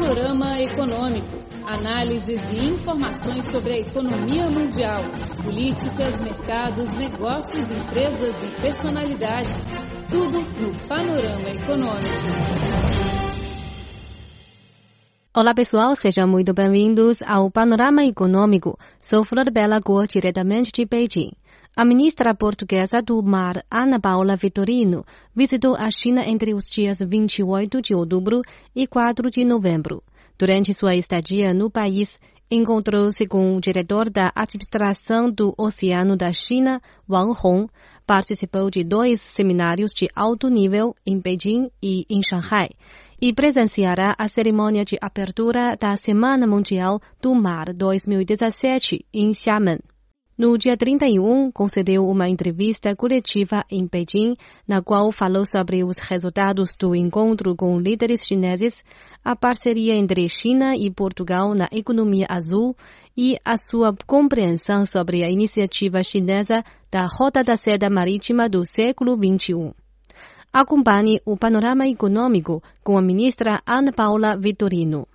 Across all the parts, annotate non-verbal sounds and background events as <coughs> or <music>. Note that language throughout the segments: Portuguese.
Panorama Econômico. Análises e informações sobre a economia mundial, políticas, mercados, negócios, empresas e personalidades. Tudo no Panorama Econômico. Olá pessoal, sejam muito bem-vindos ao Panorama Econômico. Sou Flor Bela Cor, diretamente de Beijing. A ministra portuguesa do Mar, Ana Paula Vitorino, visitou a China entre os dias 28 de outubro e 4 de novembro. Durante sua estadia no país, encontrou-se com o diretor da Administração do Oceano da China, Wang Hong, participou de dois seminários de alto nível em Beijing e em Shanghai e presenciará a cerimônia de abertura da Semana Mundial do Mar 2017 em Xiamen. No dia 31, concedeu uma entrevista coletiva em Beijing, na qual falou sobre os resultados do encontro com líderes chineses, a parceria entre China e Portugal na economia azul e a sua compreensão sobre a iniciativa chinesa da Rota da Seda Marítima do século XXI. Acompanhe o panorama econômico com a ministra Ana Paula Vitorino.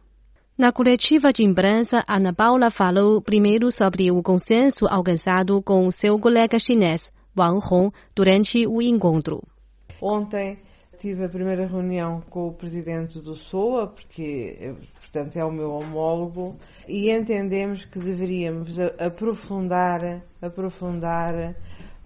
Na coletiva de imprensa, Ana Paula falou primeiro sobre o consenso alcançado com seu colega chinês, Wang Hong, durante o encontro. Ontem tive a primeira reunião com o presidente do SOA, porque, portanto, é o meu homólogo, e entendemos que deveríamos aprofundar, aprofundar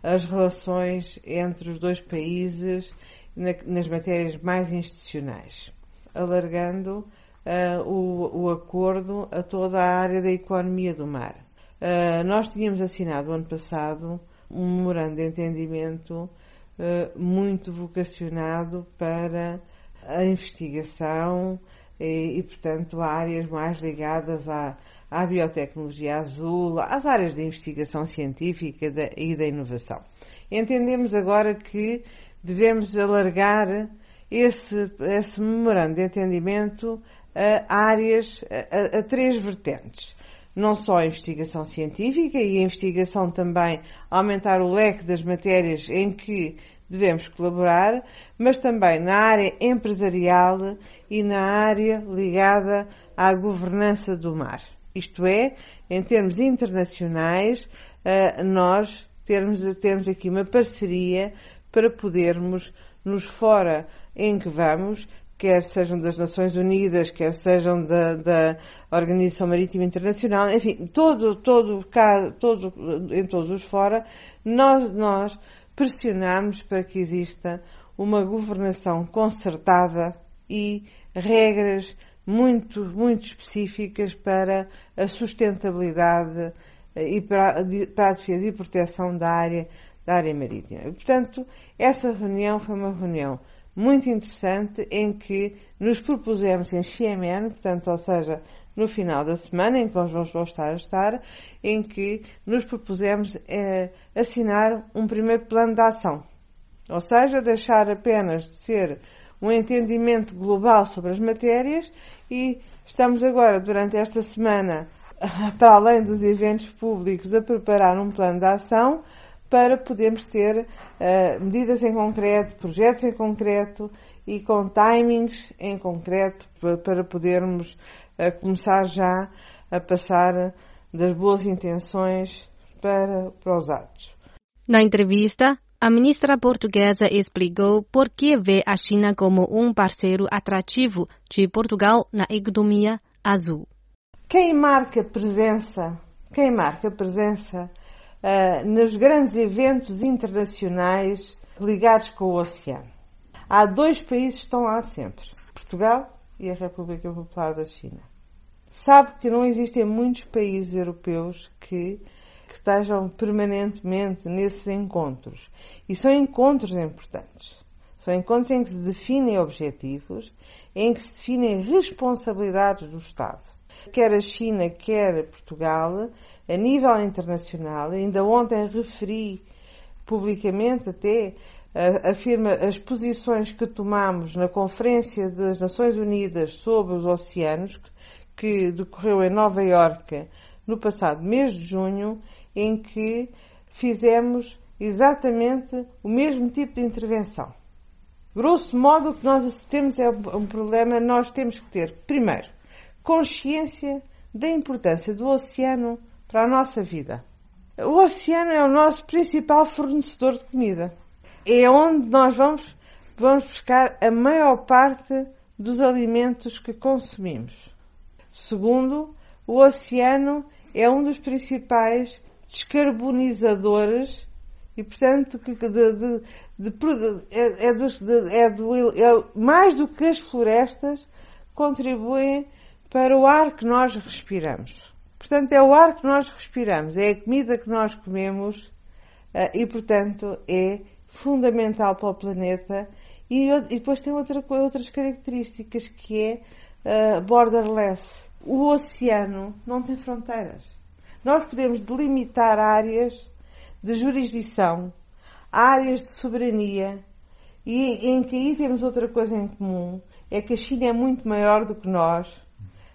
as relações entre os dois países nas matérias mais institucionais, alargando uh, o, o, acordo a toda a área da economia do mar. Uh, nós tínhamos assinado ano passado um memorando de entendimento uh, muito vocacionado para a investigação e, e, portanto, áreas mais ligadas à, à biotecnologia azul, às áreas de investigação científica e da inovação. Entendemos agora que devemos alargar esse, esse memorando de entendimento a áreas, a, a três vertentes não só a investigação científica e a investigação também aumentar o leque das matérias em que devemos colaborar, mas também na área empresarial e na área ligada à governança do mar. Isto é, em termos internacionais, eh, nós temos aqui uma parceria para podermos, nos fora em que vamos, quer sejam das Nações Unidas, quer sejam da, da Organização Marítima Internacional, enfim, todo, todo, todo, em todos os fora, nós, nós pressionamos para que exista uma governação concertada e regras muito, muito específicas para a sustentabilidade eh, e para, a defesa e proteção da área, da área marítima. Portanto, essa reunião foi uma reunião muito interessante em que nos propusemos em Xiamen, portanto, ou seja, no final da semana em que nós vamos voltar a estar, em que nos propusemos eh, assinar um primeiro plano de ação. Ou seja, deixar apenas de ser um entendimento global sobre as matérias e estamos agora, durante esta semana, <laughs> para além dos eventos públicos, a preparar um plano de ação para podermos ter uh, medidas em concreto, projetos em concreto e com timings em concreto para, podermos uh, começar já a passar das boas intenções para, para os atos. Na entrevista, a ministra portuguesa explicou por que vê a China como um parceiro atrativo de Portugal na economia azul. Quem marca presença, quem marca presença uh, nos grandes eventos internacionais ligados com o oceano. Há dois países que estão lá sempre: Portugal e a República Popular da China. Sabe que não existem muitos países europeus que, que estejam permanentemente nesses encontros. E são encontros importantes. São encontros em que se definem objetivos, em que se definem responsabilidades do Estado. Quer a China, quer Portugal, a nível internacional, ainda ontem referi publicamente até afirma as posições que tomamos na Conferência das Nações Unidas sobre os Oceanos, que decorreu em Nova Iorque no passado mês de junho, em que fizemos exatamente o mesmo tipo de intervenção. Grosso modo, o que nós temos é um problema, nós temos que ter, primeiro, consciência da importância do oceano para a nossa vida. O oceano é o nosso principal fornecedor de comida. É onde nós vamos, vamos buscar a maior parte dos alimentos que consumimos. Segundo, o oceano é um dos principais descarbonizadores e, portanto, de, de, de, é, é, dos, é, do, é mais do que as florestas contribuem para o ar que nós respiramos. Portanto, é o ar que nós respiramos, é a comida que nós comemos eh, e, portanto, é fundamental para o planeta. E, e depois tem outra, outras características que é uh, borderless. O oceano não tem fronteiras. Nós podemos delimitar áreas de jurisdição, áreas de soberania, e em que aí temos outra coisa em comum, é que a China é muito maior do que nós,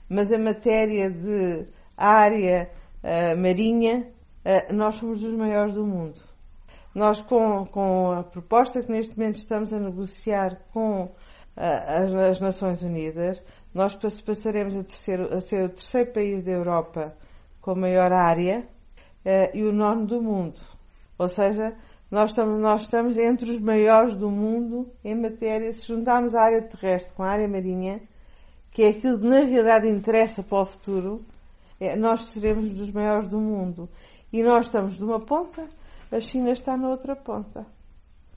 mas a matéria de área uh, marinha, uh, nós somos dos maiores do mundo. Nós, com, com, a proposta que neste momento estamos a negociar com uh, as, as, Nações Unidas, nós passaremos a, terceiro, a, ser o terceiro país da Europa com maior área e o nono do mundo. Ou seja, nós estamos, nós estamos entre os maiores do mundo em matéria, se juntarmos a área terrestre com a área marinha, que é aquilo que na realidade interessa para o futuro, nós seremos dos maiores do mundo. E nós estamos de uma ponta, a China está na outra ponta.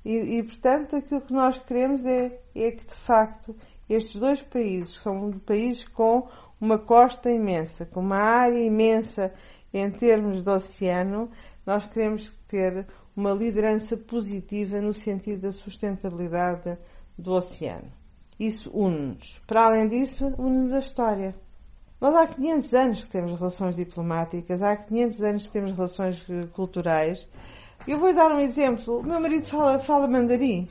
E, e portanto, aquilo que nós queremos é, é que, de facto, estes dois países, que são países com uma costa imensa, com uma área imensa em termos de oceano, nós queremos ter uma liderança positiva no sentido da sustentabilidade do oceano. Isso une-nos. Para além disso, une-nos a história. Nós há 500 anos que temos relações diplomáticas, há 500 anos que temos relações eh, culturais. Eu vou dar um exemplo. O meu marido fala, fala mandarim.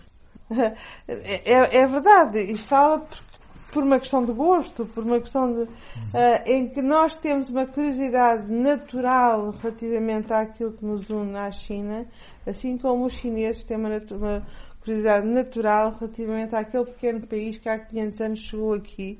<laughs> É, é, verdade, e fala por, uma questão de gosto, por uma questão de, uh, em que nós temos uma curiosidade natural relativamente àquilo que nos une à China, assim como os chineses têm uma, uma curiosidade natural relativamente àquele pequeno país que há 500 anos chegou aqui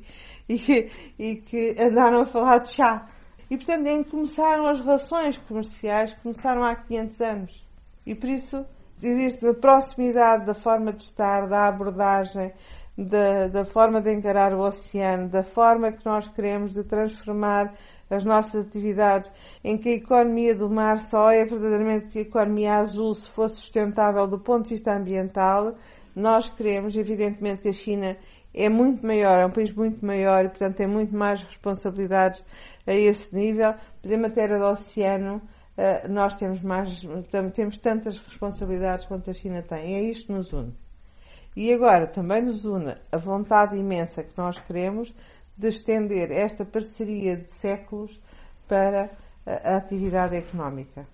<laughs> e que, andaram a falar de chá. E, portanto, em que começaram as relações comerciais, começaram há 500 anos. E por isso existe a proximidade da forma de estar, da abordagem, da, da forma de encarar o oceano, da forma que nós queremos de transformar as nossas atividades, em que a economia do mar só é verdadeiramente a economia azul se for sustentável do ponto de vista ambiental. Nós queremos, evidentemente, que a China é muito maior, é um país muito maior e, portanto, tem muito mais responsabilidades a esse nível. Mas em matéria do oceano, eh, nós temos, mais, temos tantas responsabilidades quanto a China tem. E é isto que nos une. E agora também nos une a vontade imensa que nós queremos de estender esta parceria de séculos para a atividade económica.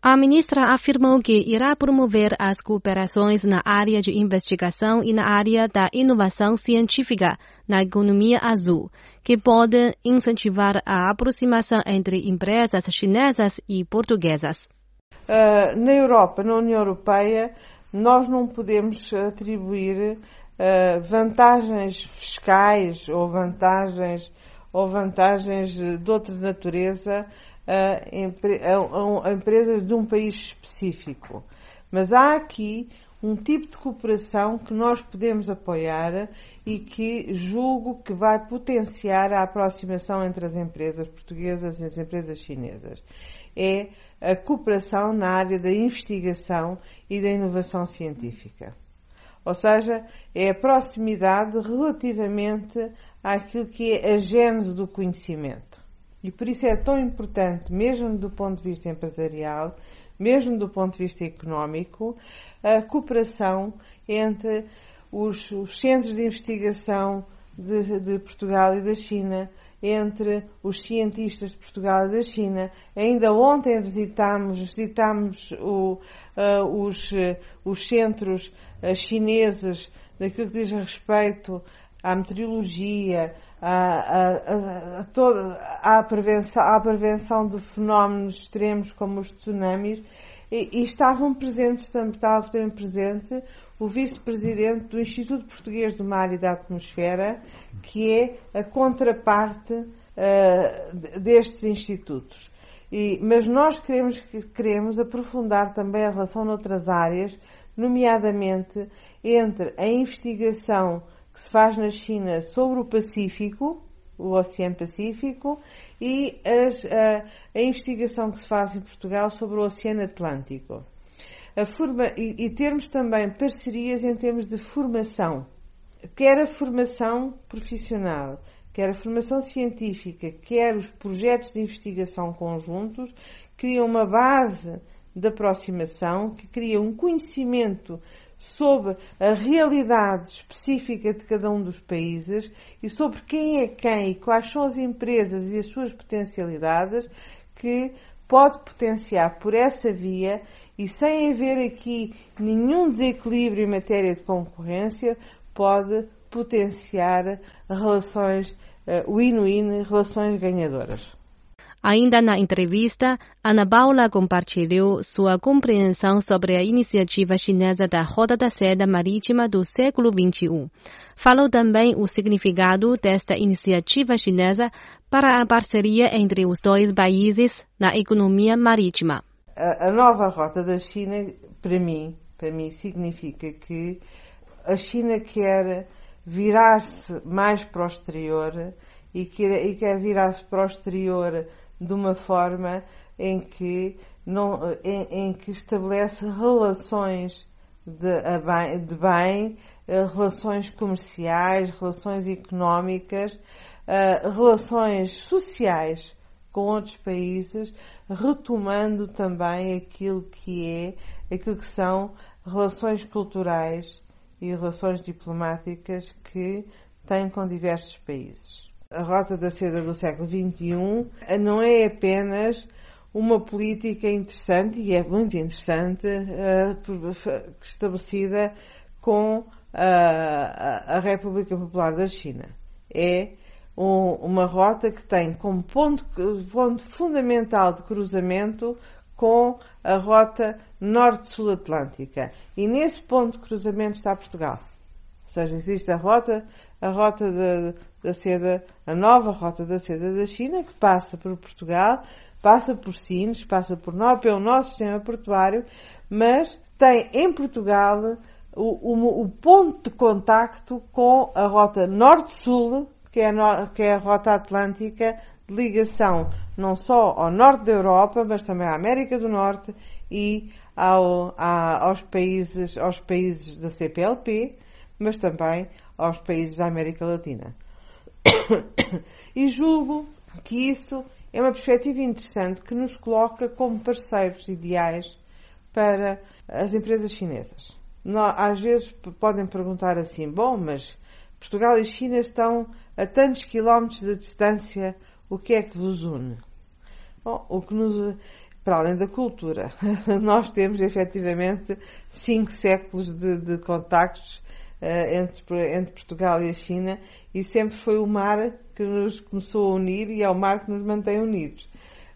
A ministra afirmou que irá promover as cooperações na área de investigação e na área da inovação científica na economia azul, que pode incentivar a aproximação entre empresas chinesas e portuguesas. Uh, na Europa, na União Europeia, nós não podemos atribuir uh, vantagens fiscais ou vantagens ou vantagens de outra natureza a, a, empresas de um país específico. Mas há aqui um tipo de cooperação que nós podemos apoiar e que julgo que vai potenciar a aproximação entre as empresas portuguesas e as empresas chinesas. É a cooperação na área da investigação e da inovação científica. Ou seja, é a proximidade relativamente àquilo que é a gênese do conhecimento. E por isso é tão importante, mesmo do ponto de vista empresarial, mesmo do ponto de vista económico, a cooperação entre os, os centros de investigação de, de, Portugal e da China, entre os cientistas de Portugal e da China. Ainda ontem visitámos, visitámos o, uh, os, uh, os centros uh, chineses daquilo que diz respeito à meteorologia, à, toda, à, prevenção, à prevenção de fenómenos extremos como os tsunamis e, e estavam presentes, estavam presente o vice-presidente do Instituto Português do Mar e da Atmosfera, que é a contraparte uh, destes institutos. E, mas nós queremos, queremos aprofundar também a relação noutras áreas, nomeadamente entre a investigação que se faz na China sobre o Pacífico, o Oceano Pacífico, e as, a, a, investigação que se faz em Portugal sobre o Oceano Atlântico. Forma, e, e termos também parcerias em termos de formação, quer a formação profissional, quer a formação científica, quer os projetos de investigação conjuntos, criam uma base de aproximação, que cria um conhecimento sobre a realidade específica de cada um dos países e sobre quem é quem e quais são as empresas e as suas potencialidades que pode potenciar por essa via e sem haver aqui nenhum desequilíbrio em matéria de concorrência, pode potenciar relações uh, win-win, relações ganhadoras. Ainda na entrevista, Ana Paula compartilhou sua compreensão sobre a iniciativa chinesa da Roda da Seda Marítima do século XXI. Falou também o significado desta iniciativa chinesa para a parceria entre os dois países na economia marítima. A, a nova Rota da China, para mim, para mim significa que a China quer virar-se mais para o exterior e quer, e quer virar-se para o exterior de uma forma em que, não, em, em que estabelece relações de, de bem, eh, relações comerciais, relações económicas, eh, relações sociais com outros países, retomando também aquilo que é, aquilo que são relações culturais e relações diplomáticas que tem com diversos países a Rota da Seda do século XXI não é apenas uma política interessante, e é muito interessante, uh, estabelecida com a, a, República Popular da China. É um, uma rota que tem como ponto, ponto fundamental de cruzamento com a rota norte-sul atlântica. E nesse ponto de cruzamento está Portugal. Ou seja, existe a rota, a rota da, da seda, a nova rota da seda da China, que passa por Portugal, passa por Sines, passa por nós, pelo nosso sistema portuário, mas tem em Portugal o, o, o ponto de contacto com a rota norte-sul, que, é que é a rota atlântica, de ligação não só ao norte da Europa, mas também à América do Norte e ao, aos, países, aos países da CPLP, mas também aos países da América Latina. <coughs> E julgo que isso é uma perspectiva interessante que nos coloca como parceiros ideais para as empresas chinesas. Às vezes podem perguntar assim: bom, mas Portugal e China estão a tantos quilómetros de distância, o que é que vos une? Bom, o que nos. Para além da cultura, <laughs> nós temos efetivamente cinco séculos de, de contactos entre, entre Portugal e a China e sempre foi o mar que nos começou a unir e é o mar que nos mantém unidos.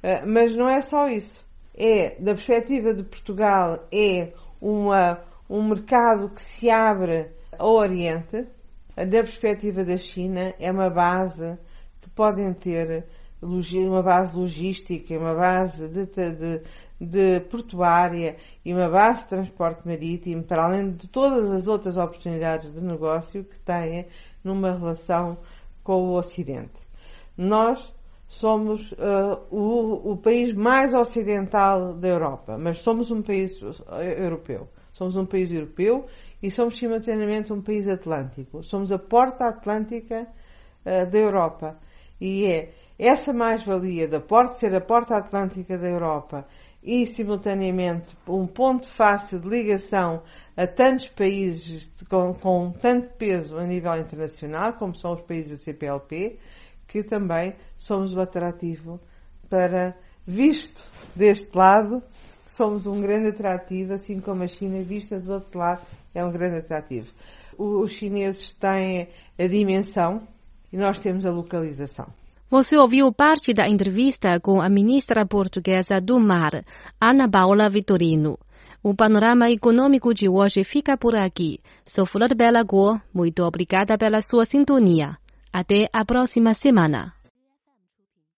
Uh, mas não é só isso. É, da perspectiva de Portugal, é uma, um mercado que se abre ao Oriente. Da perspectiva da China, é uma base que podem ter uma base logística, uma base de, de, de portuária e uma base de transporte marítimo, para além de todas as outras oportunidades de negócio que têm numa relação com o Ocidente. Nós somos uh, o, o, país mais ocidental da Europa, mas somos um país europeu. Somos um país europeu e somos simultaneamente um país atlântico. Somos a porta atlântica uh, da Europa. E é essa mais-valia da porta ser a porta atlântica da Europa e, simultaneamente, um ponto fácil de ligação a tantos países com, com, tanto peso a nível internacional, como são os países da CPLP, que também somos o atrativo para, visto deste lado, somos um grande atrativo, assim como a China, vista do outro lado, é um grande atrativo. Os chineses têm a dimensão e nós temos a localização. Você ouviu parte da entrevista com a ministra portuguesa do Mar, Ana Paula Vitorino. O panorama econômico de hoje fica por aqui. Sou Flor Bela Guo. Muito obrigada pela sua sintonia. Até a próxima semana.